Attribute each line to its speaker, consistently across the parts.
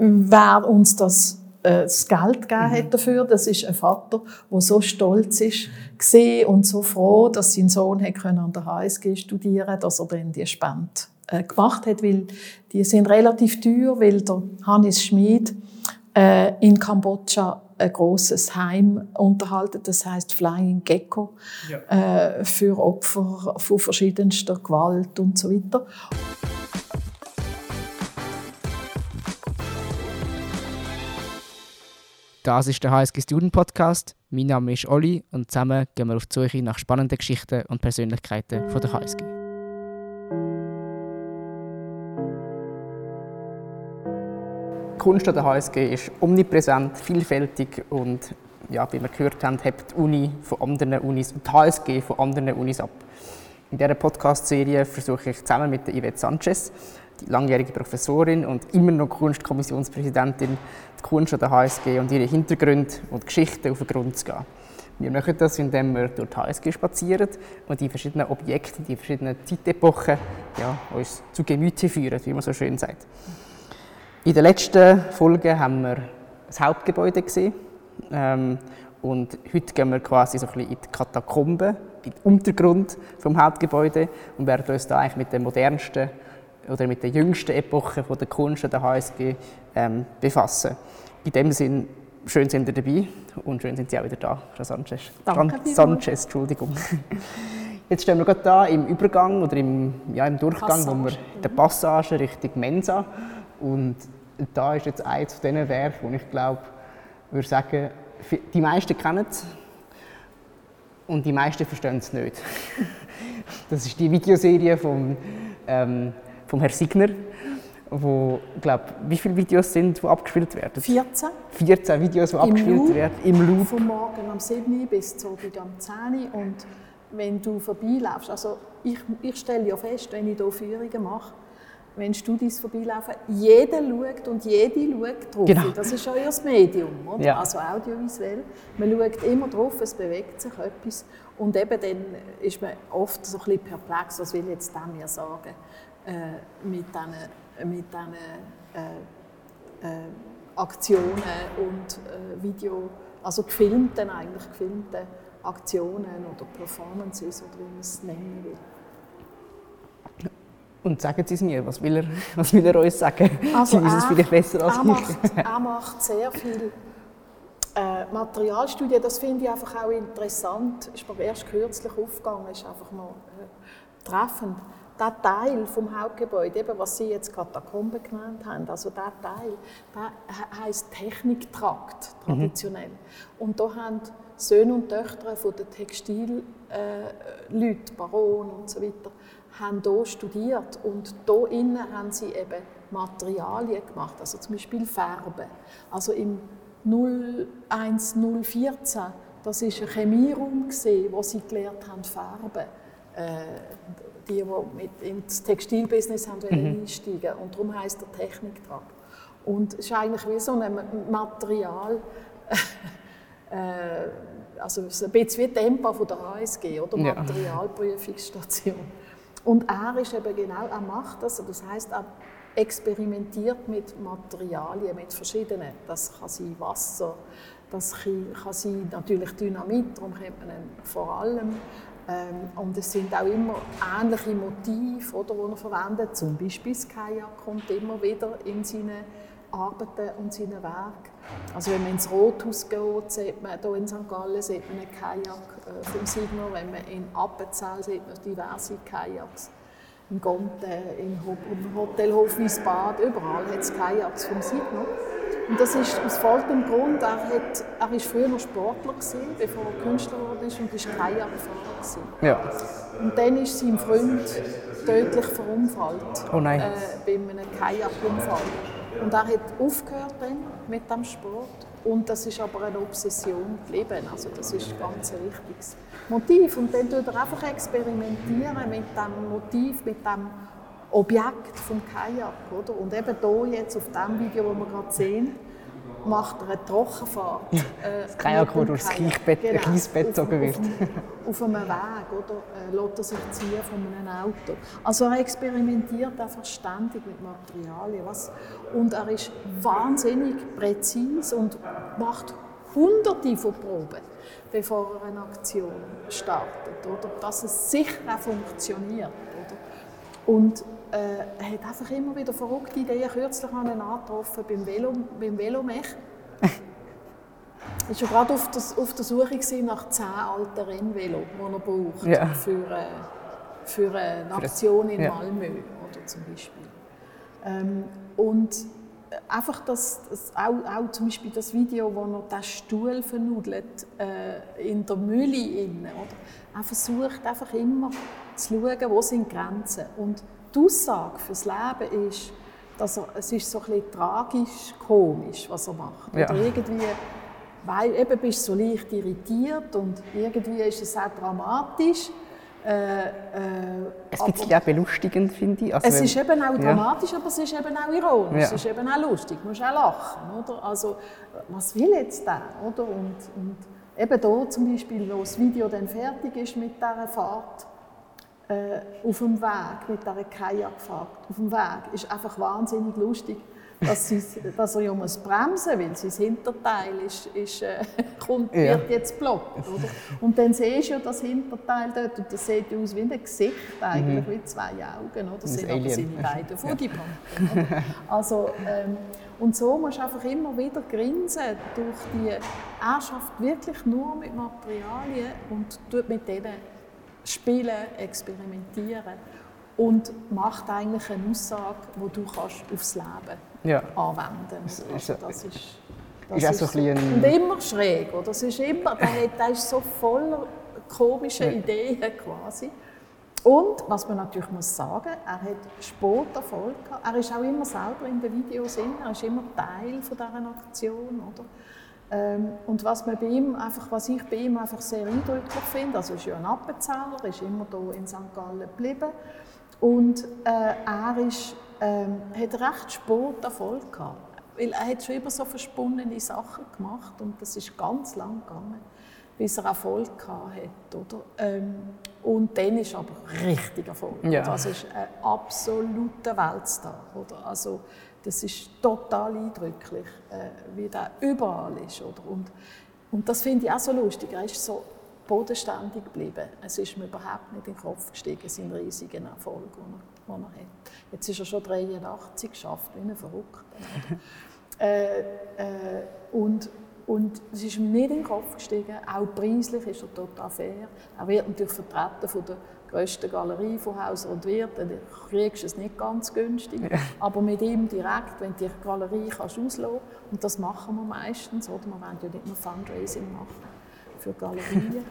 Speaker 1: wer uns das äh, das Geld gegeben hat dafür. Das ist ein Vater, der so stolz ist und so froh, dass sein Sohn hat können an der HSG studieren, dass er dann die Spende äh, gemacht hat, weil die sind relativ teuer, weil der Hannes Schmid äh, in Kambodscha ein großes Heim unterhalten, das heißt Flying Gecko, ja. äh, für Opfer von verschiedenster Gewalt und so weiter.
Speaker 2: Das ist der HSG Student Podcast. Mein Name ist Olli und zusammen gehen wir auf die Suche nach spannenden Geschichten und Persönlichkeiten von der HSG. Die Kunst an der HSG ist omnipräsent, vielfältig und ja, wie wir gehört haben, hebt die Uni von anderen Unis und die HSG von anderen Unis ab. In dieser Podcast-Serie versuche ich zusammen mit Yvette Sanchez langjährige Professorin und immer noch Kunstkommissionspräsidentin, die Kunst an der HSG und ihre Hintergründe und Geschichten auf den Grund zu gehen. Wir machen das, indem wir durch die HSG spazieren und die verschiedenen Objekte, die verschiedenen Zeitepochen ja, uns zu Gemüte führen, wie man so schön sagt. In der letzten Folge haben wir das Hauptgebäude gesehen. Ähm, und heute gehen wir quasi so ein bisschen in die Katakomben, in den Untergrund vom Hauptgebäude und werden uns da eigentlich mit den modernsten oder mit der jüngsten Epoche von der Kunst der HSG ähm, befassen. In dem Sinn, schön sind ihr dabei und schön sind Sie auch wieder da, Frau Sanchez.
Speaker 1: Danke,
Speaker 2: Sanchez, Entschuldigung. Jetzt stehen wir gerade da im Übergang oder im, ja, im Durchgang, Passage. wo wir in der Passage Richtung Mensa und da ist jetzt eines von diesen Werken, wo ich glaube, würde sagen, die meisten kennen es und die meisten verstehen es nicht. Das ist die Videoserie vom ähm, vom Herrn Signer, wo, glaub, wie viele Videos sind, die abgespielt werden?
Speaker 1: 14.
Speaker 2: 14 Videos, die Im abgespielt Loop, werden
Speaker 1: im Loop. Von morgen am 7 bis zu am 10 und wenn du vorbeilaufst, also ich, ich stelle ja fest, wenn ich hier Führungen mache, wenn Studis vorbeilaufen, jeder schaut und jede schaut drauf. Genau. Das ist euer Medium, oder? Ja. also audiovisuell. Man schaut immer drauf, es bewegt sich etwas. Und eben dann ist man oft so ein bisschen perplex, was will jetzt der mir sagen? Äh, mit diesen mit diesen, äh, äh, Aktionen und äh, Video, also gefilmten, eigentlich gefilmten Aktionen oder Performances oder wie man es nennen will.
Speaker 2: Und sagen Sie es mir, was will er, was will er uns sagen?
Speaker 1: Also Sie wissen es vielleicht besser als er ich. Macht, er macht sehr viel äh, Materialstudien, das finde ich einfach auch interessant. Ist mir erst kürzlich aufgegangen, ist einfach noch äh, treffend der Teil vom Hauptgebäude, eben was Sie jetzt Katakomben genannt haben, also der Teil, der heisst Techniktrakt traditionell. Mhm. Und da haben Söhne und Töchter von den Textilleuten, äh, Baron und so weiter, haben hier studiert und hier innen haben sie eben Materialien gemacht, also zum Beispiel Farben. Also im 01014, das war ein Chemieraum, wo sie gelernt haben, Farben. Äh, die, die mit ins Textilbusiness haben mhm. einsteigen Und darum heisst der Techniktrakt. Und es ist eigentlich wie so ein Material, äh, also ein bisschen wie Tempo von der HSG oder ja. Materialprüfungsstation. Und er ist eben genau, er macht das, das heißt, er experimentiert mit Materialien, mit verschiedenen. Das kann sein Wasser, das kann sein natürlich Dynamit, darum kennt man ihn vor allem. Ähm, und es sind auch immer ähnliche Motive, oder, die er verwendet. Zum Beispiel das Kajak kommt immer wieder in seine Arbeiten und seine Werke. Also wenn man ins Rothaus geht, sieht man hier in St. Gallen sieht man einen Kajak äh, vom Signer. Wenn man in Appenzell sieht man diverse Kajaks. In Gonte, im Hotel Hofwiesbad, überall hat es Kajaks vom Signer. Und das ist aus folgendem Grund, er, hat, er ist früher noch Sportler gewesen, bevor er Künstler wurde und ist Kajakfahrer
Speaker 2: Ja.
Speaker 1: Und dann ist sein Freund tödlich verunfallt.
Speaker 2: Oh nein. Äh,
Speaker 1: bei einem Kajakunfall. Und er hat aufgehört dann mit dem Sport. Und das ist aber eine Obsession geblieben. Also das ist ganz ein wichtiges Motiv. Und dann tut er einfach experimentieren mit dem Motiv, mit dem Objekt vom Kajak. Oder? Und eben hier jetzt auf dem Video, das wir gerade sehen, macht er eine Trockenfahrt.
Speaker 2: Äh, das Kajak, durchs Reisbett genau, gezogen wird.
Speaker 1: Auf, auf, einem Weg oder, äh, lässt er sich ziehen von einem Auto. Also er experimentiert einfach ständig mit Materialien. Was, und er ist wahnsinnig präzise und macht hunderte von Proben, bevor er eine Aktion startet. Oder? Dass es sicher auch funktioniert. Oder? Und äh, er hat einfach immer wieder verrückte Ideen. Kürzlich habe ich ihn angetroffen beim, Velo, beim Velomech. Ich war gerade auf der, auf der Suche nach zehn alten Rennvelo, die er braucht ja. für, äh, für eine Aktion in ja. Malmö oder zum Beispiel. Ähm, und einfach das, das auch, auch, zum Beispiel das Video, wo er den Stuhl vernudelt äh, in der Mühle inne, oder? Er versucht einfach immer zu schauen, wo sind Grenzen und die Aussage fürs Leben ist, dass er, es ist so ein bisschen tragisch, komisch, was er macht. Ja. Oder irgendwie, weil eben bist du so leicht irritiert und irgendwie ist es auch dramatisch. Äh, äh,
Speaker 2: ein bisschen auch belustigend, finde ich.
Speaker 1: Also es ist eben auch dramatisch, ja. aber es ist eben auch ironisch, ja. es ist eben auch lustig, du musst auch lachen. Oder? Also, was will jetzt der? Oder? Und, und eben hier zum Beispiel, wo das Video dann fertig ist mit dieser Fahrt, äh, auf dem Weg mit dieser Kajakfahrt, auf dem Weg, ist einfach wahnsinnig lustig, dass, sie, dass er ja muss bremsen weil sein Hinterteil ist, ist, äh, kommt, ja. wird jetzt blockt. Oder? Und dann siehst du ja das Hinterteil dort und das sieht aus wie ein Gesicht, eigentlich, mhm. wie zwei Augen. Oder? Das sind aber seine beiden Fugibanken. Also, ähm, und so musst du einfach immer wieder grinsen durch die, er schafft wirklich nur mit Materialien und tut mit denen spielen, experimentieren und macht eigentlich eine Aussage, die du kannst aufs Leben ja. anwenden kannst. Also das ist, das ist, ist so ein und immer schräg. Oder? Das ist immer, der ist so voller komischer ja. Ideen quasi. Und was man natürlich muss sagen, er hat Sporterfolg gehabt. Er ist auch immer selber in den Videos drin, er ist immer Teil von dieser Aktion. Oder? Ähm, und was, man bei ihm einfach, was ich bei ihm einfach sehr eindrücklich finde, also ist ja ein Appenzeller, ist immer hier in St. Gallen geblieben und äh, er ist, ähm, hat recht Sporterfolg gehabt, weil er hat schon immer so versponnene Sachen gemacht und das ist ganz lang gegangen, bis er Erfolg gehabt hat, oder? Ähm, und dann ist aber richtig Erfolg. Ja. Das ist ein absoluter Weltstar, oder? Also, das ist total eindrücklich, äh, wie der überall ist. Oder? Und, und das finde ich auch so lustig. Er ist so bodenständig geblieben. Es ist mir überhaupt nicht in den Kopf gestiegen, sein riesigen Erfolg, den er, den er hat. Jetzt ist er schon 83 geschafft, wie ein Verrückter. äh, äh, und, und es ist mir nicht in den Kopf gestiegen, auch preislich ist er total fair. Er wird natürlich vertreten von der grösste Galerie von Hauser und Wirth, dann kriegst du es nicht ganz günstig. Ja. Aber mit ihm direkt, wenn du die Galerie kannst auslassen und das machen wir meistens, oder? wir wollen ja nicht nur Fundraising machen für Galerien.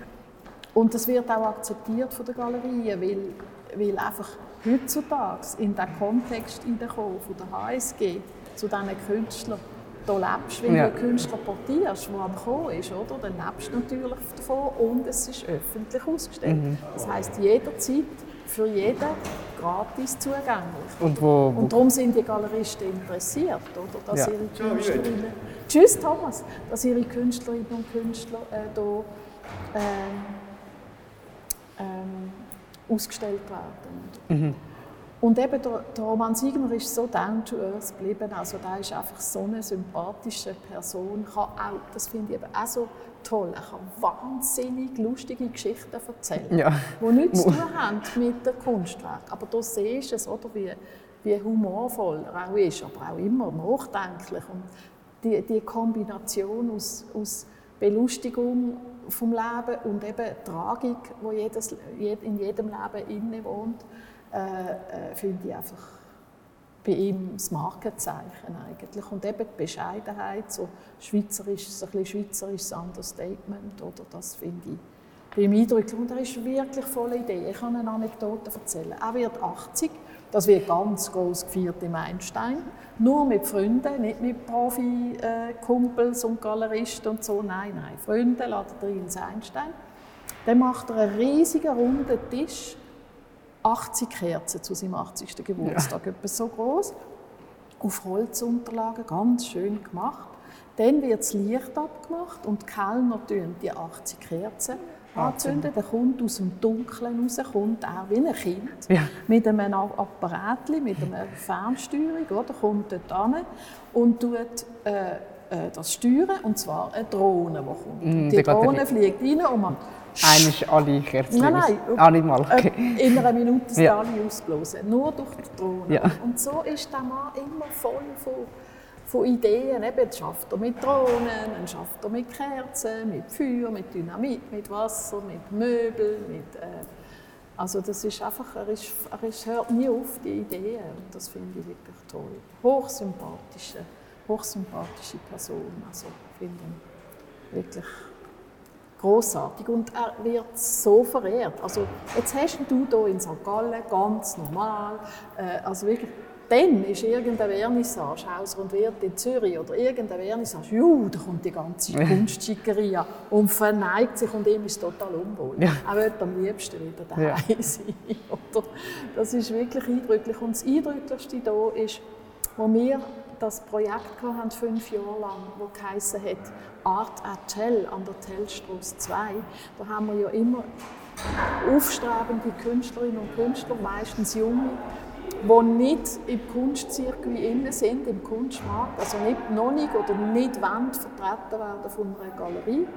Speaker 1: und das wird auch akzeptiert von den Galerien, weil, weil einfach heutzutage in den Kontext hineinkommen von der HSG zu diesen Künstlern, da lebst, wenn ja. du einen Künstler portierst, der am Kommen ist, oder? dann lebst du natürlich davon und es ist öffentlich ausgestellt. Mhm. Das heisst, jederzeit für jeden gratis zugänglich. Und, wo, wo und darum sind die Galeristen interessiert, oder? dass ja. ihre Künstlerinnen, tschüss Thomas, dass ihre Künstlerinnen und Künstler äh, hier äh, äh, ausgestellt werden. Mhm. Und eben der, der Roman Siegner ist so down to earth geblieben. Also der ist einfach so eine sympathische Person. Kann auch, das finde ich eben auch so toll. Er kann wahnsinnig lustige Geschichten erzählen, ja. die nichts zu tun haben mit dem Kunstwerk. Aber du siehst es, oder, wie, wie humorvoll er auch ist, aber auch immer nachdenklich. Und die, die Kombination aus, aus Belustigung vom Leben und eben Tragik, die jedes, in jedem Leben innewohnt, äh, äh, finde ich einfach bei ihm das Markenzeichen eigentlich. Und eben die Bescheidenheit, so schweizerisch, so ein bisschen schweizerisches Understatement, oder, das finde ich beeindruckend. Und er ist wirklich voller Ideen. Ich kann eine Anekdote erzählen. Er wird 80, das wird ganz groß gefeiert im Einstein. Nur mit Freunden, nicht mit Profi-Kumpels und Galeristen und so. Nein, nein, Freunde laden er ins Einstein. Dann macht er einen riesigen runden Tisch 80 Kerzen zu seinem 80. Geburtstag, ja. etwas so groß. auf Holzunterlagen, ganz schön gemacht. Dann wird das Licht abgemacht und die Kellner zünden die 80 Kerzen anzünden. Dann kommt aus dem Dunkeln raus, kommt auch wie ein Kind
Speaker 2: Ja.
Speaker 1: mit einem Apparat, mit einer Fernsteuerung, oder? kommt dort an und tut äh, äh, das steuern, und zwar eine Drohne, die kommt.
Speaker 2: Mm,
Speaker 1: die
Speaker 2: der
Speaker 1: Drohne fliegt rein und man
Speaker 2: Einmal alle Kerzen
Speaker 1: Nein, nein.
Speaker 2: Alle mal. Okay.
Speaker 1: äh, in einer Minute sind
Speaker 2: Ja.
Speaker 1: alle ausgeblasen. Nur durch die Drohne.
Speaker 2: Ja.
Speaker 1: Und so ist der Mann immer voll von, von Ideen. Eben, jetzt schafft er mit Drohnen, dann schafft er mit Kerzen, mit Feuer, mit Dynamit, mit Wasser, mit Möbeln. Mit, äh, also das ist einfach, er, ist, er ist, hört nie auf, die Ideen. Und das finde ich wirklich toll. Hochsympathische, hochsympathische Person. Also finde ich wirklich großartig und er wird so verehrt. Also jetzt hast du hier in St. Gallen ganz normal, äh, also wirklich, dann ist irgendein Vernissage, Haus und Wirt in Zürich oder irgendein Vernissage, juh, da kommt die ganze Kunstschickeria und verneigt sich und ihm ist total unwohl.
Speaker 2: Ja.
Speaker 1: Er will am liebsten wieder
Speaker 2: Ja.
Speaker 1: daheim sein. Oder? Das ist wirklich eindrücklich und das Eindrücklichste hier ist, wo wir das Projekt hatten, fünf Jahre lang, das geheissen hat Art at Tell an der Tellstrasse 2. Da haben wir ja immer aufstrebende Künstlerinnen und Künstler, meistens junge, die nicht im Kunstzirkel innen sind, im Kunstmarkt, also nicht, noch nicht oder nicht wollen vertreten werden von einer Galerie,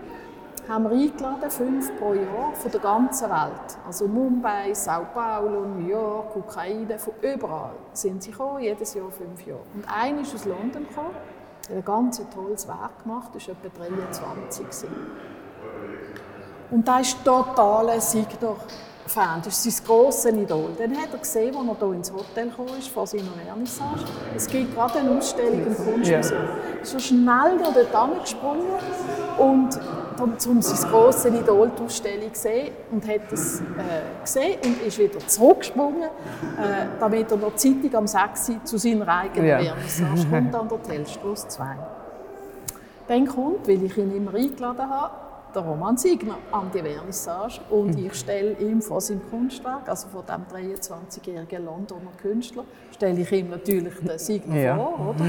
Speaker 1: haben wir eingeladen, fünf pro Jahr von der ganzen Welt. Also Mumbai, Sao Paulo, New York, Ukraine, von überall sind sie gekommen, jedes Jahr fünf Jahre. Und einer ist aus London gekommen, hat ein ganz tolles Werk gemacht, ist etwa 23 gewesen. Und da ist total ein Signer-Fan. Das ist sein grosses Idol. Dann hat er gesehen, als er hier ins Hotel kam, vor seiner Vernissage. Es gibt gerade eine Ausstellung im Kunstmuseum. Ist so schnell da dort angesprungen und um um sein grosses Idol die Ausstellung zu sehen und hat es äh, gesehen und ist wieder zurückgesprungen, äh, damit er noch Zeitung am 6 Uhr zu seiner eigenen
Speaker 2: Ja.
Speaker 1: Vernissage kommt an der Tellstrasse 2. Dann kommt, weil ich ihn immer eingeladen habe, der Roman Signer an die Vernissage und ich stelle ihm von seinem Kunstwerk, also von dem 23-jährigen Londoner Künstler, stelle ich ihm natürlich den Signer
Speaker 2: Ja.
Speaker 1: vor, oder?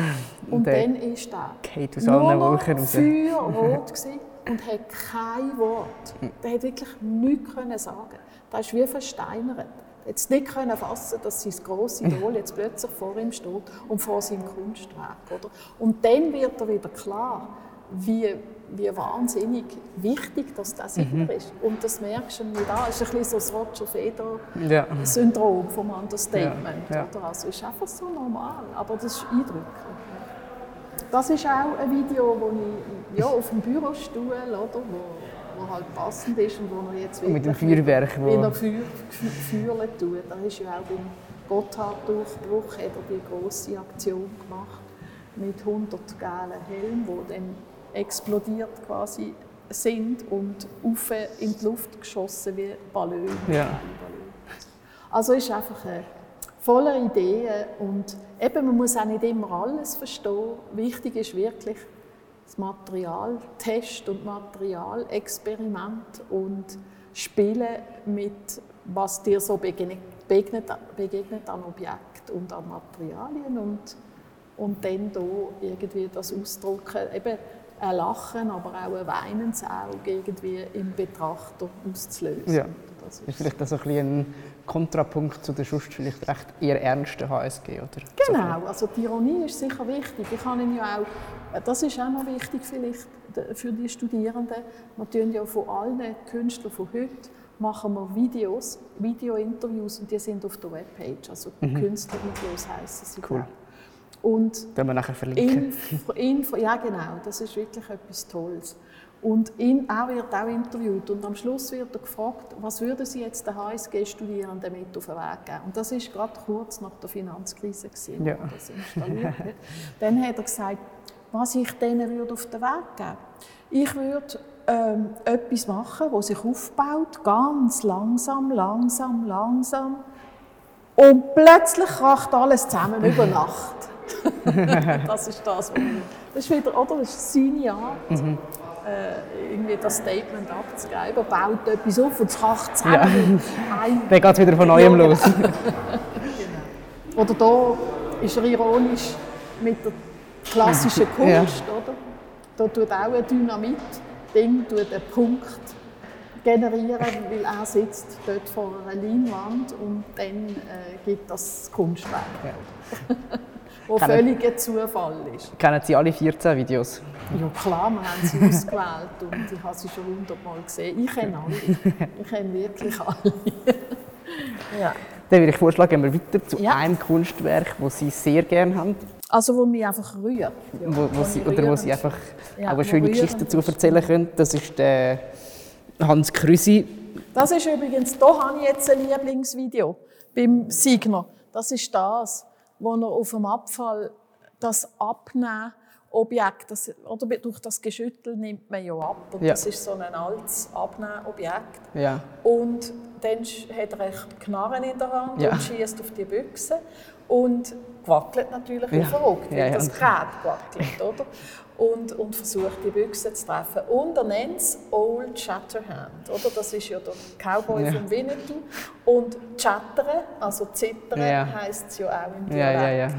Speaker 1: Und
Speaker 2: Der
Speaker 1: dann ist er
Speaker 2: aus
Speaker 1: nur noch
Speaker 2: Wolken raus.
Speaker 1: feuerrot gewesen und hat kein Wort. Der hat wirklich nichts können sagen. Der ist wie versteinert. Er es nicht können fassen, dass sein grosses Idol jetzt plötzlich vor ihm steht und vor seinem Kunstwerk. Oder? Und dann wird er wieder klar, wie, wie wahnsinnig wichtig dass das Signer ist. Und das merkst du nicht an. Ist ein bisschen so das Roger
Speaker 2: Ja.
Speaker 1: Federer-Syndrom vom Understatement.
Speaker 2: Ja, ja.
Speaker 1: Oder? Also es ist einfach so normal, aber das ist eindrücklich. Das ist auch ein Video, das ich ja, auf dem Bürostuhl, oder, wo, wo halt passend ist und wo er jetzt
Speaker 2: Mit dem Feuerwerk, wo-
Speaker 1: er Feuer, Feuer tut. Da ist ja auch beim Gotthard-Durchbruch hat er die grosse Aktion gemacht mit 100 gelben Helmen, die dann explodiert quasi sind und auf in die Luft geschossen wie Ballone.
Speaker 2: Ja.
Speaker 1: Also ist einfach eine voller Ideen und eben, man muss auch nicht immer alles verstehen. Wichtig ist wirklich das Material, Test und Materialexperiment und Spielen mit, was dir so begegnet, begegnet, an Objekt und an Materialien und, und dann da irgendwie das ausdrücken, eben ein Lachen, aber auch ein weinendes Auge irgendwie im Betrachter auszulösen.
Speaker 2: Ja.
Speaker 1: Das
Speaker 2: Das ist vielleicht so ein, ein Kontrapunkt zu der sonst vielleicht recht eher ernsten HSG, oder?
Speaker 1: Genau, also die Ironie ist sicher wichtig. Ich kann Ihnen ja auch, das ist auch noch wichtig vielleicht für die Studierenden. Wir tun ja von allen Künstlern von heute machen wir Videos, Video-Interviews und die sind auf der Webpage. Also Künstlervideos heißen sie.
Speaker 2: Cool.
Speaker 1: Und.
Speaker 2: Können wir nachher verlinken.
Speaker 1: Info, Info, ja genau, das ist wirklich etwas Tolles. Und ihn, er wird auch interviewt und am Schluss wird er gefragt, was würden Sie jetzt den HSG-Studierenden mit auf den Weg geben? Und das ist gerade kurz nach der Finanzkrise, gewesen,
Speaker 2: Ja.
Speaker 1: wo das installiert hat. Dann hat er gesagt, was ich denen würde auf den Weg geben Ich würde ähm, etwas machen, das sich aufbaut, ganz langsam, langsam, langsam. Und plötzlich kracht alles zusammen über Nacht. das ist das, was ich, das ist wieder, oder? Das ist seine Art, äh, irgendwie das Statement abzugeben. Er baut etwas auf und es kracht zusammen. Ein-
Speaker 2: Dann geht es wieder von neuem
Speaker 1: Ja,
Speaker 2: los.
Speaker 1: Oder da ist er ironisch mit der klassischen Kunst, ja. oder? Da tut auch ein Dynamit-Ding einen Punkt generieren, weil er sitzt dort vor einer Leinwand und dann äh, gibt das Kunstwerk. Ja. Wo kennen, völlig ein Zufall ist.
Speaker 2: Kennen Sie alle 14 Videos?
Speaker 1: Ja klar, wir haben sie ausgewählt und ich habe sie schon hundertmal gesehen. Ich kenne alle. Ich kenne wirklich alle.
Speaker 2: ja. Dann würde ich vorschlagen, wir weiter zu ja. einem Kunstwerk, das Sie sehr gerne haben.
Speaker 1: Also wo mich einfach rührt. Ja,
Speaker 2: wo, wo Sie, oder wo Sie einfach ja, auch eine schöne Geschichte dazu erzählen können. Das ist der Hans Krüsi.
Speaker 1: Das ist übrigens, da habe ich jetzt ein Lieblingsvideo beim Signer. Das ist das wo er auf dem Abfall das Abnehmen Objekt, das, oder durch das Geschüttel nimmt man ja ab. Und ja. das ist so ein altes Abnehmobjekt.
Speaker 2: Ja.
Speaker 1: Und dann hat er eine Knarre in der Hand ja. und schießt auf die Büchse. Und wackelt natürlich ja. wie verrückt, weil ja, das Gerät wackelt, oder? Und, und versucht, die Büchse zu treffen. Und er nennt es Old Shatterhand, oder? Das ist ja der Cowboy ja. von Winnetou. Und Chattern, also Zittern, ja. heisst es ja auch im Dialekt. Ja, ja, ja.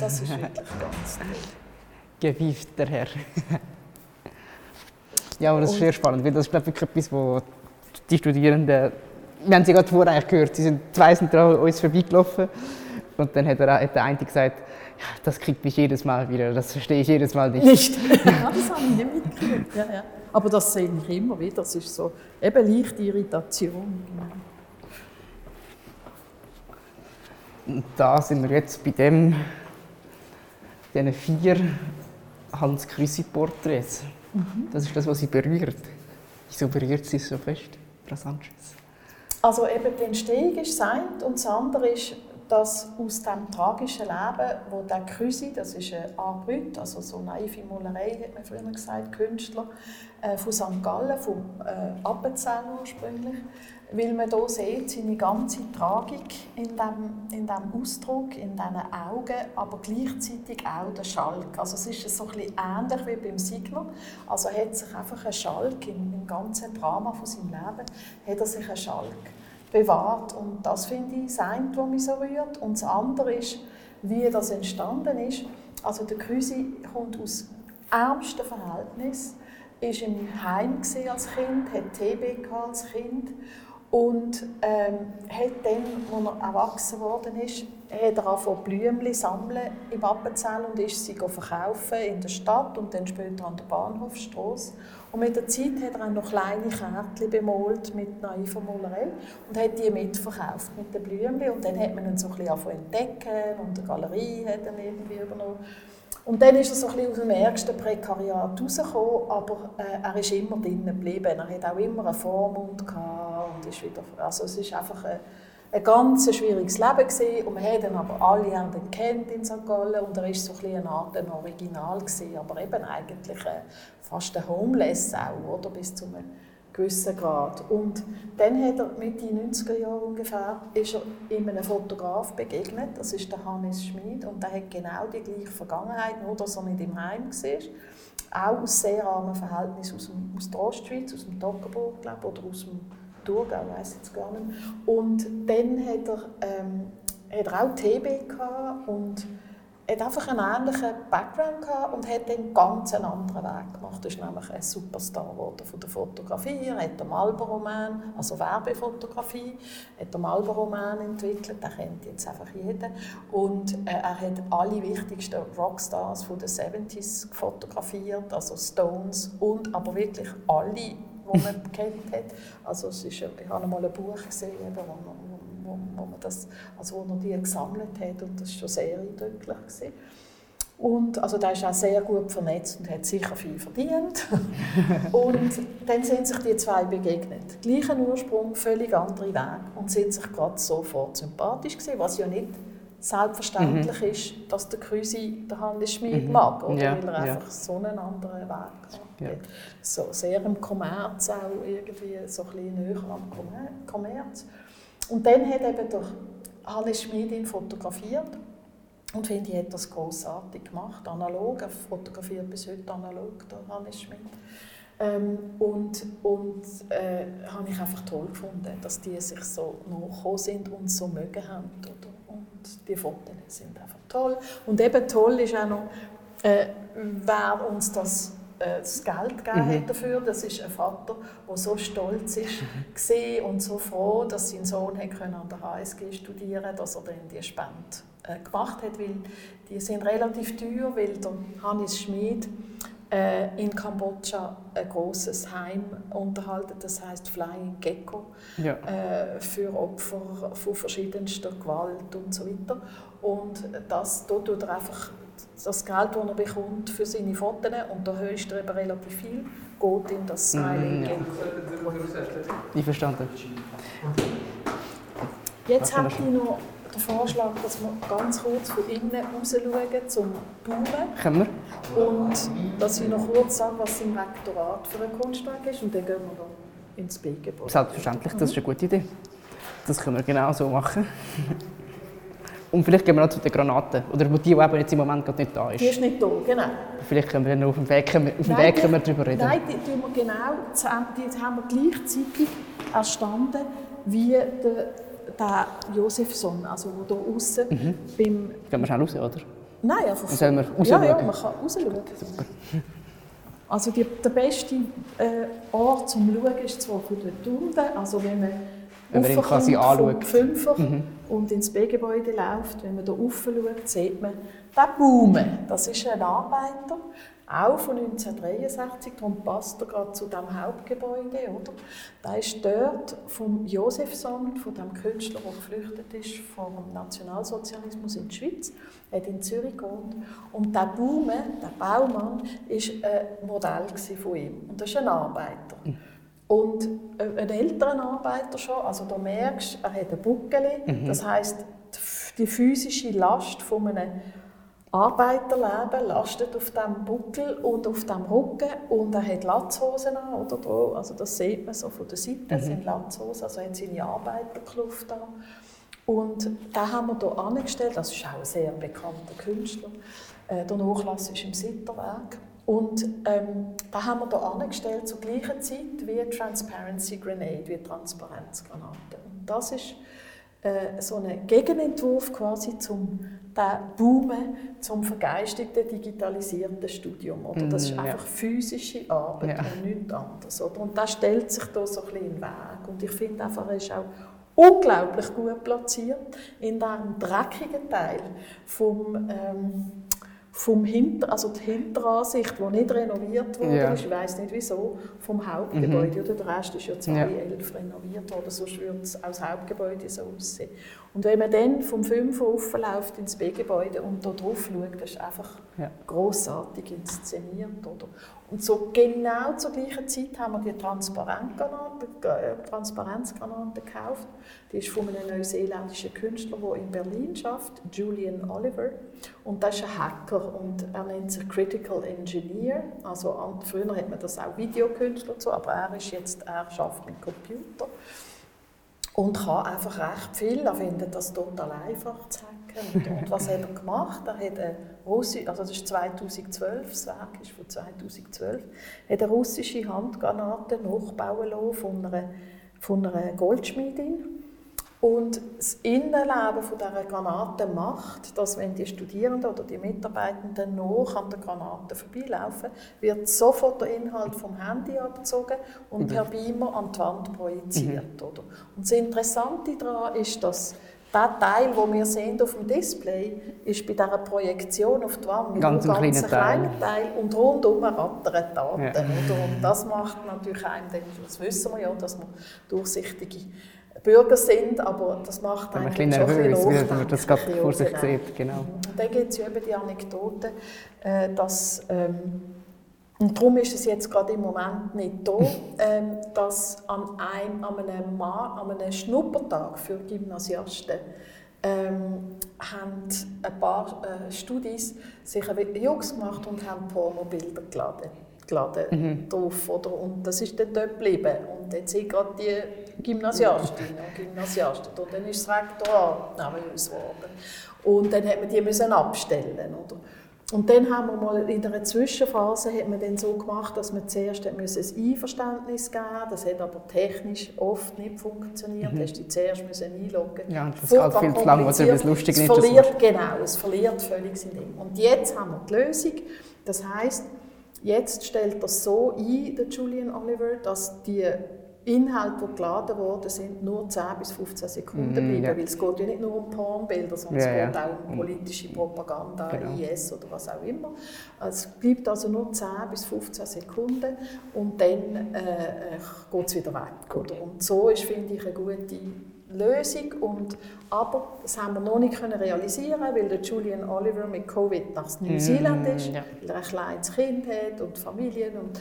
Speaker 1: Das ist wirklich ganz toll.
Speaker 2: Gewiefter Herr. ja, aber das ist sehr spannend, weil das ist, glaube ich, etwas, wo die Studierenden, wir haben sie gerade vorher gehört, sie sind zwei sind an uns vorbeigelaufen und dann hat, er, hat der eine gesagt, das kriegt mich jedes Mal wieder, das verstehe ich jedes Mal nicht.
Speaker 1: Nicht? ja, das habe ich nicht mitgekriegt. Ja, ja. Aber das sehe ich immer wieder, das ist so eben leichte Irritation.
Speaker 2: Und da sind wir jetzt bei dem, diesen vier Hans Krüsi Porträts. Mhm. Das ist das, was sie berührt. Wieso berührt sie so fest, Frau Sanchez?
Speaker 1: Also eben die Entstehung ist sein und das andere ist dass aus dem tragischen Leben, wo der Krüsi, das ist ein Arbrüt, also so naive Malerei, hat man früher gesagt, Künstler, äh, von St. Gallen, vom äh, Appenzell ursprünglich, weil man hier sieht, seine ganze Tragik in dem, in dem Ausdruck, in diesen Augen, aber gleichzeitig auch der Schalk. Also es ist so ein bisschen ähnlich wie beim Signer. Also hat sich einfach ein Schalk im, im ganzen Drama von seinem Leben, hat er sich einen Schalk bewahrt. Und das finde ich das eine, was mich so rührt. Und das andere ist, wie das entstanden ist. Also der Krüsi kommt aus ärmsten Verhältnissen, ist im Heim als Kind, hat TB als Kind und ähm, hat dann, als er erwachsen geworden ist, hat er angefangen Blümchen sammeln im Appenzell und ist sie verkaufen in der Stadt und dann später an der Bahnhofstrasse. Und mit der Zeit hat er auch noch kleine Kärtchen bemalt mit naiver Malerei und hat die mitverkauft mit den Blümchen. Und dann hat man ihn so ein bisschen entdecken und die Galerie hat er irgendwie übernommen. Und dann ist er so ein bisschen aus dem ärgsten Prekariat rausgekommen, aber äh, er ist immer drinnen geblieben. Er hat auch immer einen Vormund gehabt und ist wieder, also es ist einfach ein, ein ganz schwieriges Leben gewesen. und man hat ihn aber alle haben kennt in St. Gallen und er ist so ein eine Art ein Original gewesen, aber eben eigentlich fast ein Homeless auch, oder bis zu einem gewissen Grad. Und dann hat er Mitte 90er Jahre ungefähr ist er in einem Fotograf begegnet, das ist der Hannes Schmid und der hat genau die gleiche Vergangenheit, nur dass er nicht im Heim war. Auch aus sehr armen Verhältnissen aus, aus der Ostschweiz, aus dem Toggenburg, glaube oder aus dem Thurgau, weiß jetzt gar nicht. Und dann hat er, ähm, hat er auch TB gehabt und hat einfach einen ähnlichen Background gehabt und hat dann ganz einen anderen Weg gemacht. Er ist nämlich ein Superstar geworden von der Fotografie. Er hat den Marlboro-Man, also Werbefotografie, hat den Marlboro-Man entwickelt. Den kennt jetzt einfach jeder. Und äh, er hat alle wichtigsten Rockstars von den 70s fotografiert, also Stones und aber wirklich alle, die man kennt hat. Also es ist, ich habe mal ein Buch gesehen, wo man wo, wo, man das, also wo er die gesammelt hat und das war schon sehr eindrücklich. Gewesen. Und also der ist auch sehr gut vernetzt und hat sicher viel verdient. und dann sind sich die zwei begegnet. Gleichen Ursprung, völlig andere Wege und sind sich gerade sofort sympathisch gewesen, was ja nicht selbstverständlich mhm. ist, dass der Krüsi der Hannes Schmid mhm. mag, oder? Ja, weil er ja. einfach so einen anderen Weg hat. Ja. So sehr im Kommerz auch irgendwie, so ein bisschen näher am Kommerz. Und dann hat eben der Hannes Schmid ihn fotografiert und finde, ich hat das großartig gemacht, analog. Er fotografiert bis heute analog, der Hannes Schmid. Ähm, und und äh, habe ich einfach toll gefunden, dass die sich so nachgekommen sind und so mögen haben. Oder? Und die Fotos sind einfach toll. Und eben toll ist auch noch, äh, wer uns das das Geld gegeben mhm. dafür. Das ist ein Vater, der so stolz ist mhm. und so froh, dass sein Sohn an der HSG studieren konnte, dass er dann die Spende äh, gemacht hat, weil die sind relativ teuer, weil der Hannes Schmid äh, in Kambodscha ein großes Heim unterhalten, das heißt Flying Gecko, ja. äh, für Opfer von verschiedenster Gewalt und so weiter. Und das, da tut er einfach das Geld, das er bekommt für seine Fotos, und da hörst du eben relativ viel, geht in das Smiling. Mm, ja.
Speaker 2: Ich verstanden.
Speaker 1: Jetzt habe ich noch den Vorschlag, dass wir ganz kurz von innen raus schauen zum Baumen.
Speaker 2: Können
Speaker 1: wir. Und dass ich noch kurz sage, was im Rektorat für ein Kunstwerk ist, und dann gehen wir da ins B-Gebäude.
Speaker 2: Selbstverständlich, das ist eine gute Idee. Das können wir genau so machen. Und vielleicht gehen wir noch zu den Granaten. Oder die, die eben jetzt im Moment gerade nicht da ist.
Speaker 1: Die ist nicht da, genau.
Speaker 2: Vielleicht können wir dann auf dem Weg, auf dem nein, Weg können wir darüber reden.
Speaker 1: Nein, die, tun wir genau, die haben wir gleichzeitig erstanden wie der, der Josefson, also wo hier außen mhm. beim...
Speaker 2: Gehen wir schnell raus, oder?
Speaker 1: Nein, einfach
Speaker 2: so. Sollen wir raus
Speaker 1: Ja, ja, man kann raus schauen. Super. Also die, der beste äh, Ort zum Schauen ist zwar von dort unten, also wenn man
Speaker 2: wenn man ihn quasi anschaut.
Speaker 1: Fünfer mhm. Und ins B-Gebäude läuft, wenn man da rauf schaut, sieht man den Baume. Das ist ein Arbeiter, auch von 1963, darum passt er gerade zu dem Hauptgebäude. Oder? Der ist dort vom Josefson, von dem Künstler, der geflüchtet ist vom Nationalsozialismus in die Schweiz, hat in Zürich gewohnt. Und der Baume, der Baumann, war ein Modell von ihm. Und das ist ein Arbeiter. Und ein älterer Arbeiter schon, also du merkst, er hat ein Buckel, mhm. das heißt die physische Last von einem Arbeiterleben lastet auf dem Buckel und auf dem Rücken und er hat Latzhosen an, oder da, also das sieht man so von der Seite, das mhm. sind Latzhosen, also er hat seine Arbeiterkluft an. Und den haben wir hier angestellt, das ist auch ein sehr bekannter Künstler. Äh, der Nachlass ist im Sitterweg. Und ähm, da haben wir hier angestellt zur gleichen Zeit wie Transparency Grenade, wie Transparenzgranate. Und das ist äh, so ein Gegenentwurf quasi zum Boomen zum vergeistigten, digitalisierten Studium. Oder? Das ist mm, einfach physische Arbeit ja. und nichts anderes. Oder? Und das stellt sich da so ein bisschen in Weg. Und ich finde einfach, er ist auch unglaublich gut platziert in diesem dreckigen Teil vom ähm, vom Hinter, also die Hinteransicht, die nicht renoviert wurde, ja. ich weiß nicht wieso, vom Hauptgebäude. Mhm. Oder der Rest ist ja 2011 ja. renoviert worden, sonst würde es als Hauptgebäude so aussehen. Und wenn man dann vom 5 läuft ins B-Gebäude und da drauf schaut, das ist einfach ja. grossartig inszeniert. Oder? Und so genau zur gleichen Zeit haben wir die Transparenzgranate, äh, gekauft. Die ist von einem neuseeländischen Künstler, der in Berlin schafft, Julian Oliver. Und das ist ein Hacker und er nennt sich Critical Engineer. Also früher hat man das auch Videokünstler zu, aber er ist jetzt, er schafft mit Computer und kann einfach recht viel. Er findet das total einfach zu hacken. Und was hat er gemacht? Er hat eine russische, also das ist 2012, das Werk ist von 2012, hat eine russische Handgranate nachbauen lassen von einer, von einer Goldschmiedin und das Innenleben von dieser Granate macht, dass wenn die Studierenden oder die Mitarbeitenden noch an der Granate vorbeilaufen, wird sofort der Inhalt vom Handy abgezogen und per mhm. Beamer an die Wand projiziert. Mhm. Oder? Und das Interessante daran ist, dass der Teil, den wir sehen auf dem Display, ist bei dieser Projektion auf die Wand
Speaker 2: ganz ein ganz kleiner
Speaker 1: Teil. Teil. und rundum rattern Daten. Ja. Oder? Und das macht natürlich einem, das wissen wir ja, dass man durchsichtige Bürger sind, aber das macht
Speaker 2: einen ein schon nervös, ein wenn man das gerade vor sich sieht. Genau.
Speaker 1: Und dann gibt es ja eben die Anekdote, äh, dass, ähm, und darum ist es jetzt gerade im Moment nicht da, ähm, dass an einem, an, einem Mal, an einem Schnuppertag für Gymnasiasten ähm, haben ein paar äh, Studis sich Jungs gemacht und haben Pornobilder geladen geladen mhm. drauf. Oder? Und das ist dann dort geblieben. Und jetzt sind gerade die Gymnasiastinnen und Gymnasiasten. Und dann ist das Rektorat nervös geworden. Und dann hat man die müssen abstellen. Oder? Und dann haben wir mal in einer Zwischenphase hat man dann so gemacht, dass man zuerst ein Einverständnis geben Das hat aber technisch oft nicht funktioniert. Mhm. Hast du zuerst müssen einloggen
Speaker 2: Ja, das geht viel zu lang, was etwas lustig
Speaker 1: es verliert, Genau, es verliert völlig sein Ding. Und jetzt haben wir die Lösung. Das heißt, jetzt stellt das so ein, der Julian Oliver, dass die Inhalte, die geladen worden sind, nur 10 bis 15 Sekunden mm, bleiben. Ja. Weil es geht ja nicht nur um Pornbilder, sondern ja, es geht auch um politische Propaganda, genau. IS oder was auch immer. Es bleibt also nur 10 bis 15 Sekunden und dann äh, geht es wieder weg. Oder? Und so ist, finde ich, eine gute Lösung. Und, aber das haben wir noch nicht können realisieren weil der Julian Oliver mit Covid nach Neuseeland mm, ist, ja. weil er ein kleines Kind hat und Familien. Und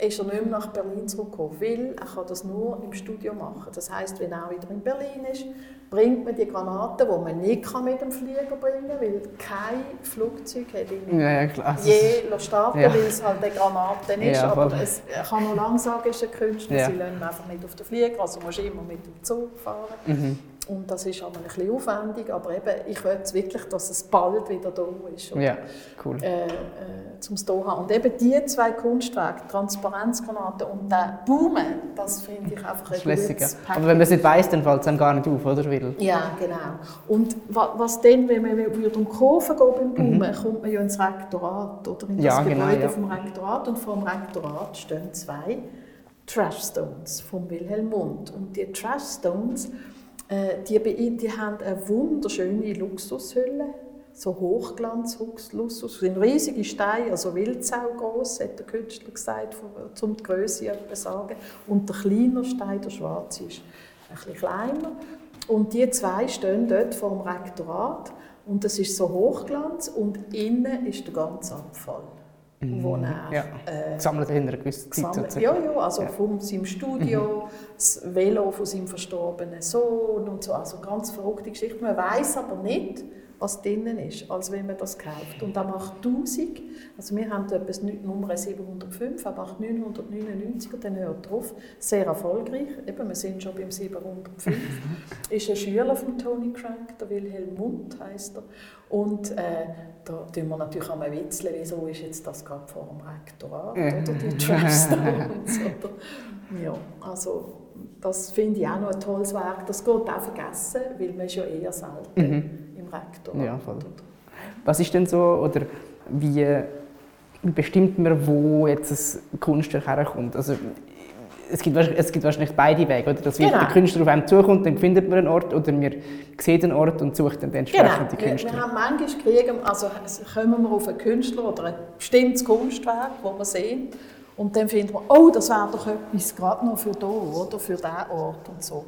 Speaker 1: ist er nicht mehr nach Berlin zurückgekommen, weil er kann das nur im Studio machen. Das heißt, wenn er wieder in Berlin ist, bringt man die Granaten, die man nicht mit dem Flieger bringen kann, weil kein Flugzeug hat ihn
Speaker 2: ja, ja, klar.
Speaker 1: je starten, ja. weil es halt eine Granate ist. Ja, aber es, ich kann nur lang sagen, es ist ein Künstler, sie lassen einfach nicht auf den Flieger, also musst immer mit dem Zug fahren. Mhm. Und das ist aber ein bisschen aufwendig, aber eben, ich möchte wirklich, dass es bald wieder da ist.
Speaker 2: Ja, cool.
Speaker 1: Äh, äh, zum haben. Und eben diese zwei Kunstwerke, Transparenzgranate und der Boomen, das finde ich einfach ein
Speaker 2: gutes Aber wenn man es nicht weiss, dann fällt es einem gar nicht auf, oder? Weil
Speaker 1: ja, genau. Und was dann, wenn man um die Kurve geht beim Boomen, mhm. kommt man ja ins Rektorat, oder in das ja, genau, Gebäude genau, ja. vom Rektorat. Und vor dem Rektorat stehen zwei Trashstones von Wilhelm Mund. Und die Trashstones äh, die, die haben eine wunderschöne Luxushülle, so Hochglanz-Luxus. Sind riesige Steine, also Wildsau groß, hat der Künstler gesagt, um die Größe zu sagen. Und der kleine Stein, der schwarze, ist ein bisschen kleiner. Und die zwei stehen dort vor dem Rektorat. Und das ist so Hochglanz und innen ist der ganze Abfall.
Speaker 2: Mhm. Wo er, ja. äh, gesammelt in einer gewissen
Speaker 1: Zeit. Ja, ja, also ja. von seinem Studio, mhm. das Velo von seinem verstorbenen Sohn und so. Also ganz verrückte Geschichte. Man weiß aber nicht, was drinnen ist, als wenn man das kauft. Und macht 1000, also wir haben etwas Nummer 705, aber auch 999 und dann hört drauf, sehr erfolgreich, eben, wir sind schon beim 705, ist ein Schüler von Tony Crank, der Wilhelm Mund heißt er, und äh, da tun wir natürlich auch mal witzeln, wieso ist jetzt das gerade vor dem Rektorat oder die Trapstones. oder, ja, also das finde ich auch noch ein tolles Werk. Das geht auch vergessen, weil man ist ja eher selten mhm. Im.
Speaker 2: Ja, voll. Was ist denn so, oder wie, wie bestimmt man, wo jetzt ein Kunstwerk herkommt? Also es gibt, es gibt wahrscheinlich beide Wege, oder? Dass genau. der Künstler auf einem zukommt, dann findet man einen Ort, oder wir sehen den Ort und suchen dann entsprechend genau. die Künstler.
Speaker 1: Wir, wir haben manchmal kriegen, also kommen wir auf einen Künstler oder ein bestimmtes Kunstwerk, das wir sehen, und dann finden wir, oh, das wäre doch etwas gerade noch für da oder für diesen Ort und so.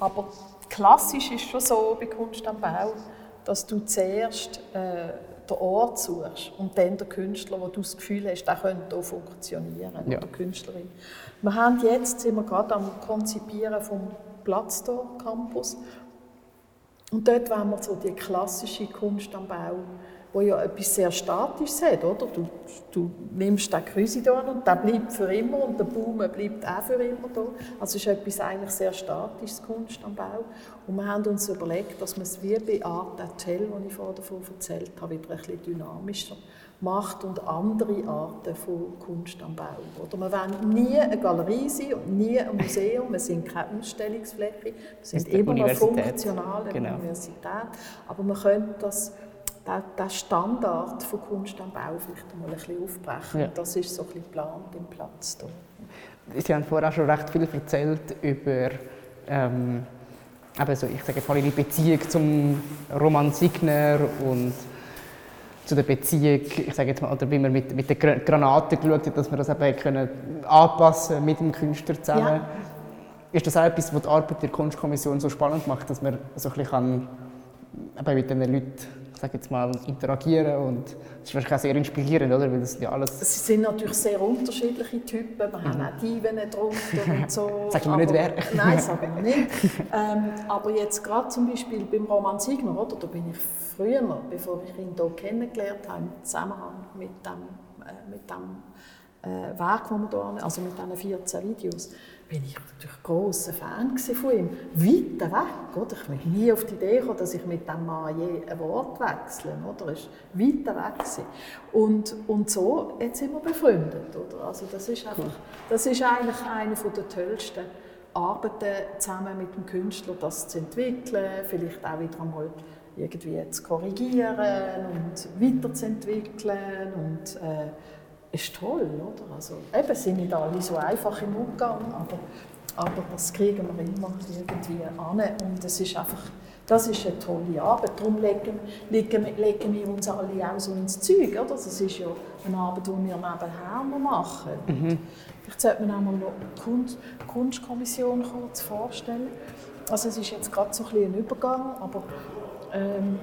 Speaker 1: Aber klassisch ist schon so bei Kunst am Bau, dass du zuerst äh, den Ort suchst und dann den Künstler, wo du das Gefühl hast, der könnte hier funktionieren, ja. oder Künstlerin. Wir haben jetzt, sind wir gerade am Konzipieren vom Platztor Campus und dort wollen wir so die klassische Kunst am Bau, wo ja etwas sehr Statisches hat, oder? Du, du nimmst den Chrysidon und der bleibt für immer und der Baum bleibt auch für immer da. Also es ist etwas eigentlich sehr Statisches, Kunst am Bau. Und wir haben uns überlegt, dass man es wie bei Art Hotel, das ich vorher davon erzählt habe, wieder ein bisschen dynamischer macht und andere Arten von Kunst am Bau. Oder wir wollen nie eine Galerie sein und nie ein Museum, wir sind keine Ausstellungsfläche, wir sind immer noch funktional eine genau. Universität, aber wir können das den Standard von Kunst am Bau vielleicht einmal ein bisschen aufbrechen. Ja. Das ist so ein bisschen geplant im Platz hier.
Speaker 2: Sie haben vorher schon recht viel erzählt über ähm, so, ich sage mal, Ihre Beziehung zum Roman Signer und zu der Beziehung, ich sage jetzt mal, oder wie man mit, mit den Granaten geschaut hat, dass wir das eben können anpassen mit dem Künstler zusammen. Ja. Ist das auch etwas, was die Arbeit der Kunstkommission so spannend macht, dass man so ein bisschen kann, eben mit den Leuten sage jetzt mal, interagieren und das ist wahrscheinlich auch sehr inspirierend, oder? Weil das ja alles
Speaker 1: Sie sind natürlich sehr unterschiedliche Typen, wir haben auch Diven drunter und so.
Speaker 2: sagen wir nicht wer?
Speaker 1: Nein, sagen wir nicht. ähm, aber jetzt gerade zum Beispiel beim Roman Signer, oder? da bin ich früher, bevor ich ihn hier kennengelernt habe, im Zusammenhang mit dem, äh, mit dem äh, Werk, das wir hier, also mit diesen 14 Videos, bin ich natürlich großer Fan von ihm. Weit weg, oder? Ich bin nie auf die Idee gekommen, dass ich mit dem Mann je ein Wort wechsle, oder? War weit weg. Und, und so, jetzt sind wir befreundet, oder? Also das ist einfach, das ist eigentlich eine der tollsten Arbeiten, zusammen mit dem Künstler das zu entwickeln, vielleicht auch wieder einmal irgendwie zu korrigieren und weiterzuentwickeln und äh, ist toll, oder? Also, eben sind nicht alle so einfach im Umgang, aber, aber das kriegen wir immer irgendwie an und es ist einfach, das ist eine tolle Arbeit. Darum legen, legen, legen wir uns alle auch so ins Zeug, oder? Das ist ja eine Arbeit, die wir nebenher machen. Mhm. Vielleicht sollte man auch mal noch die Kunst, Kunstkommission kurz vorstellen. Also es ist jetzt gerade so ein, ein Übergang, aber ähm,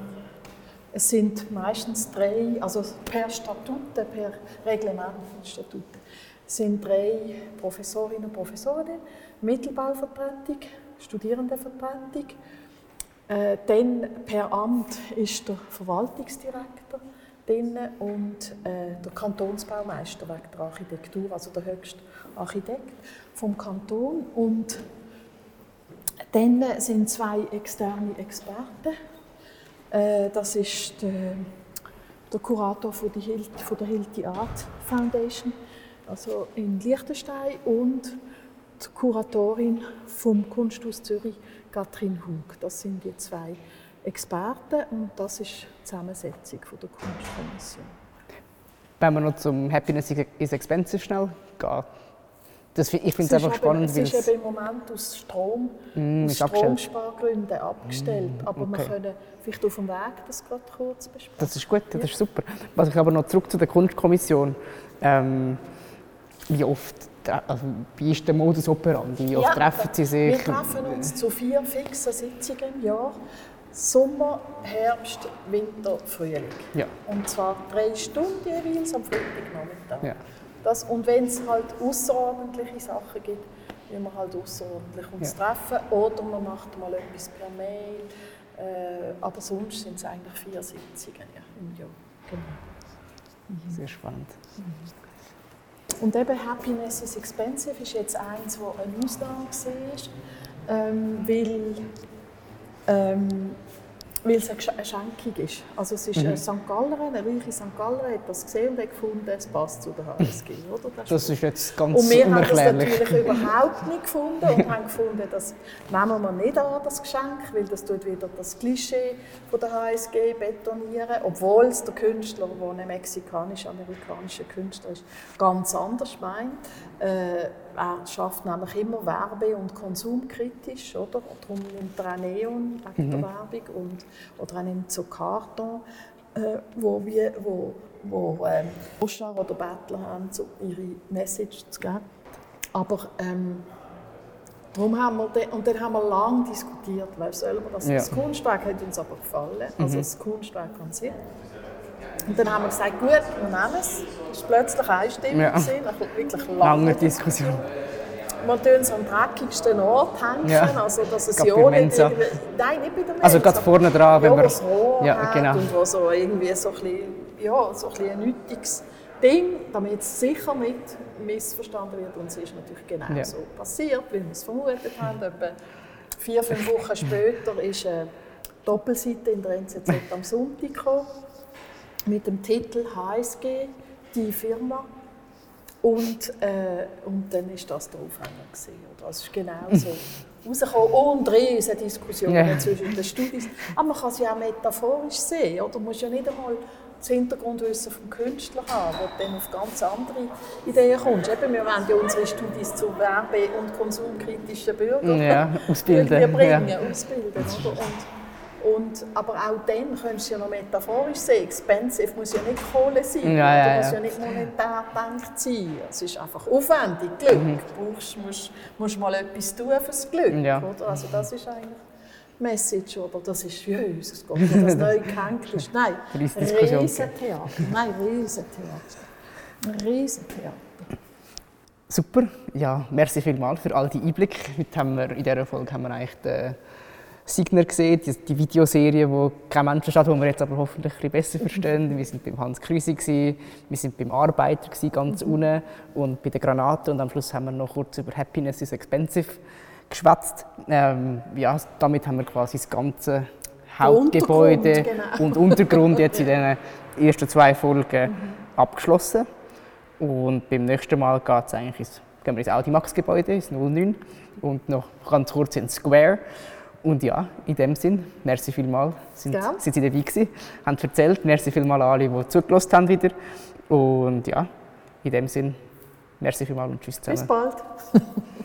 Speaker 1: es sind meistens drei, also per Statute, per Reglement von Statuten, sind drei Professorinnen und Professoren, Mittelbauvertretung, Studierendenvertretung. Äh, dann per Amt ist der Verwaltungsdirektor drin und äh, der Kantonsbaumeister wegen der Architektur, also der höchste Architekt vom Kanton. Und dann sind zwei externe Experten äh, das ist der, der Kurator von, die Hilt, von der Hilti Art Foundation, also in Liechtenstein, und die Kuratorin vom Kunsthaus Zürich, Katrin Hug. Das sind die zwei Experten und das ist die Zusammensetzung von der Kunstkommission.
Speaker 2: Wenn wir noch zum Happiness is Expensive schnell gehen, das, ich finde es einfach spannend.
Speaker 1: Es ist eben im Moment aus Strom, mm, aus Stromspargründen abgestellt. Mm, aber wir können vielleicht auf dem Weg das gerade kurz besprechen.
Speaker 2: Das ist gut, das ist super. Was ich aber noch zurück zu der Kunstkommission. Ähm, wie oft also, wie ist der Modus operandi? Wie oft ja, treffen Sie sich?
Speaker 1: Wir treffen uns zu vier fixen Sitzungen im Jahr. Sommer, Herbst, Winter, Frühling. Ja. Und zwar drei Stunden jeweils am Freitagnachmittag. Ja. Das, und wenn es halt außerordentliche Sachen gibt, will man halt außerordentlich uns ja. treffen. Oder man macht mal etwas per Mail. Äh, aber sonst sind es eigentlich vier Sitzungen ja, im Jahr. Genau.
Speaker 2: Mhm. Sehr spannend.
Speaker 1: Mhm. Und eben Happiness is Expensive ist jetzt eins, wo eine Ausnahme war, ähm, weil ähm, weil es eine Schenkung ist. Also es ist mhm. St. Galler, eine reiche St. Galler hat das gesehen und hat gefunden, es passt zu der HSG. Oder?
Speaker 2: Das, das ist jetzt ganz
Speaker 1: Und wir haben das natürlich überhaupt nicht gefunden und haben gefunden, das nehmen wir nicht an, das Geschenk, weil das tut wieder das Klischee von der HSG betonieren, obwohl es der Künstler, der ein mexikanisch-amerikanischer Künstler ist, ganz anders meint. Äh, er schafft nämlich immer werbe- und konsumkritisch, oder? Darum nimmt er auch Neon wegen mhm. der Werbung und, oder er nimmt so Karton, äh, wo, wir, wo, wo ähm, oder Bettler haben, um ihre Message zu geben. Aber ähm, darum haben wir den, und dann haben wir lange diskutiert, weil soll man das, ja. das Kunstwerk hat uns aber gefallen, also mhm. das Kunstwerk an sich. Und dann haben wir gesagt, gut, wir nehmen es. Es war plötzlich einstimmig, ja. nach wirklich lange,
Speaker 2: lange Diskussion.
Speaker 1: Wir tun es am dreckigsten Ort hängen, ja. also dass es
Speaker 2: ja
Speaker 1: nicht
Speaker 2: Nein,
Speaker 1: nicht bei der Mensa.
Speaker 2: Also gerade vorne dran, wenn
Speaker 1: ja,
Speaker 2: man...
Speaker 1: So ja, genau. Und wo so irgendwie so ein bisschen, ja, so ein, bisschen ein nötiges Ding, damit es sicher nicht missverstanden wird. Und es ist natürlich genau ja. so passiert, wie wir es vermutet haben. Etwa vier, fünf Wochen später ist eine Doppelseite in der NZZ am Sonntag gekommen mit dem Titel HSG, die Firma. Und, äh, und dann ist das der Aufhänger. Gewesen, oder? Das ist genau so rausgekommen. Und riesige Diskussionen ja. zwischen den Studis. Aber man kann es ja auch metaphorisch sehen. Oder? Du musst ja nicht einmal das Hintergrundwissen vom Künstler haben, wo du dann auf ganz andere Ideen kommst. Eben, wir wollen ja unsere Studis zu werbe- und konsumkritischen Bürgern
Speaker 2: ja, ausbilden.
Speaker 1: bringen, ja. ausbilden. Oder? Und, und, aber auch dann könntest du ja noch metaphorisch sehen. Expensive muss ja nicht Kohle sein.
Speaker 2: Ja, ja,
Speaker 1: ja. muss ja nicht monetär gedacht sein. Es ist einfach aufwendig. Glück. Mhm. Du brauchst, musst, musst mal etwas tun fürs Glück. Ja. Oder? Also das ist eigentlich die Message. Aber das ist unser Gott, das neu gehängt ist. Nein, Riesentheater. Nein, Riesentheater. Riesentheater.
Speaker 2: Super, ja, merci vielmals für all die Einblicke. Heute haben wir, in dieser Folge haben wir eigentlich den Signer gesehen, die, die Videoserie, wo kein Mensch steht, wo wir jetzt aber hoffentlich ein bisschen besser verstehen. Wir sind beim Hans Krüsi, wir sind beim Arbeiter ganz mhm. unten und bei den Granaten und am Schluss haben wir noch kurz über Happiness is expensive geschwätzt. Ähm, ja, damit haben wir quasi das ganze Hauptgebäude Untergrund, genau. und Untergrund jetzt in den ersten zwei Folgen mhm. abgeschlossen. Und beim nächsten Mal geht es eigentlich ins, gehen wir ins Audimax-Gebäude, ins 09 und noch ganz kurz ins Square. Und ja, in dem Sinn, merci vielmals, sind, ja. sind Sie dabei gewesen, haben erzählt, merci vielmals an alle, die zugelassen haben wieder. Und ja, in dem Sinn, merci vielmals und tschüss
Speaker 1: zusammen. Bis bald.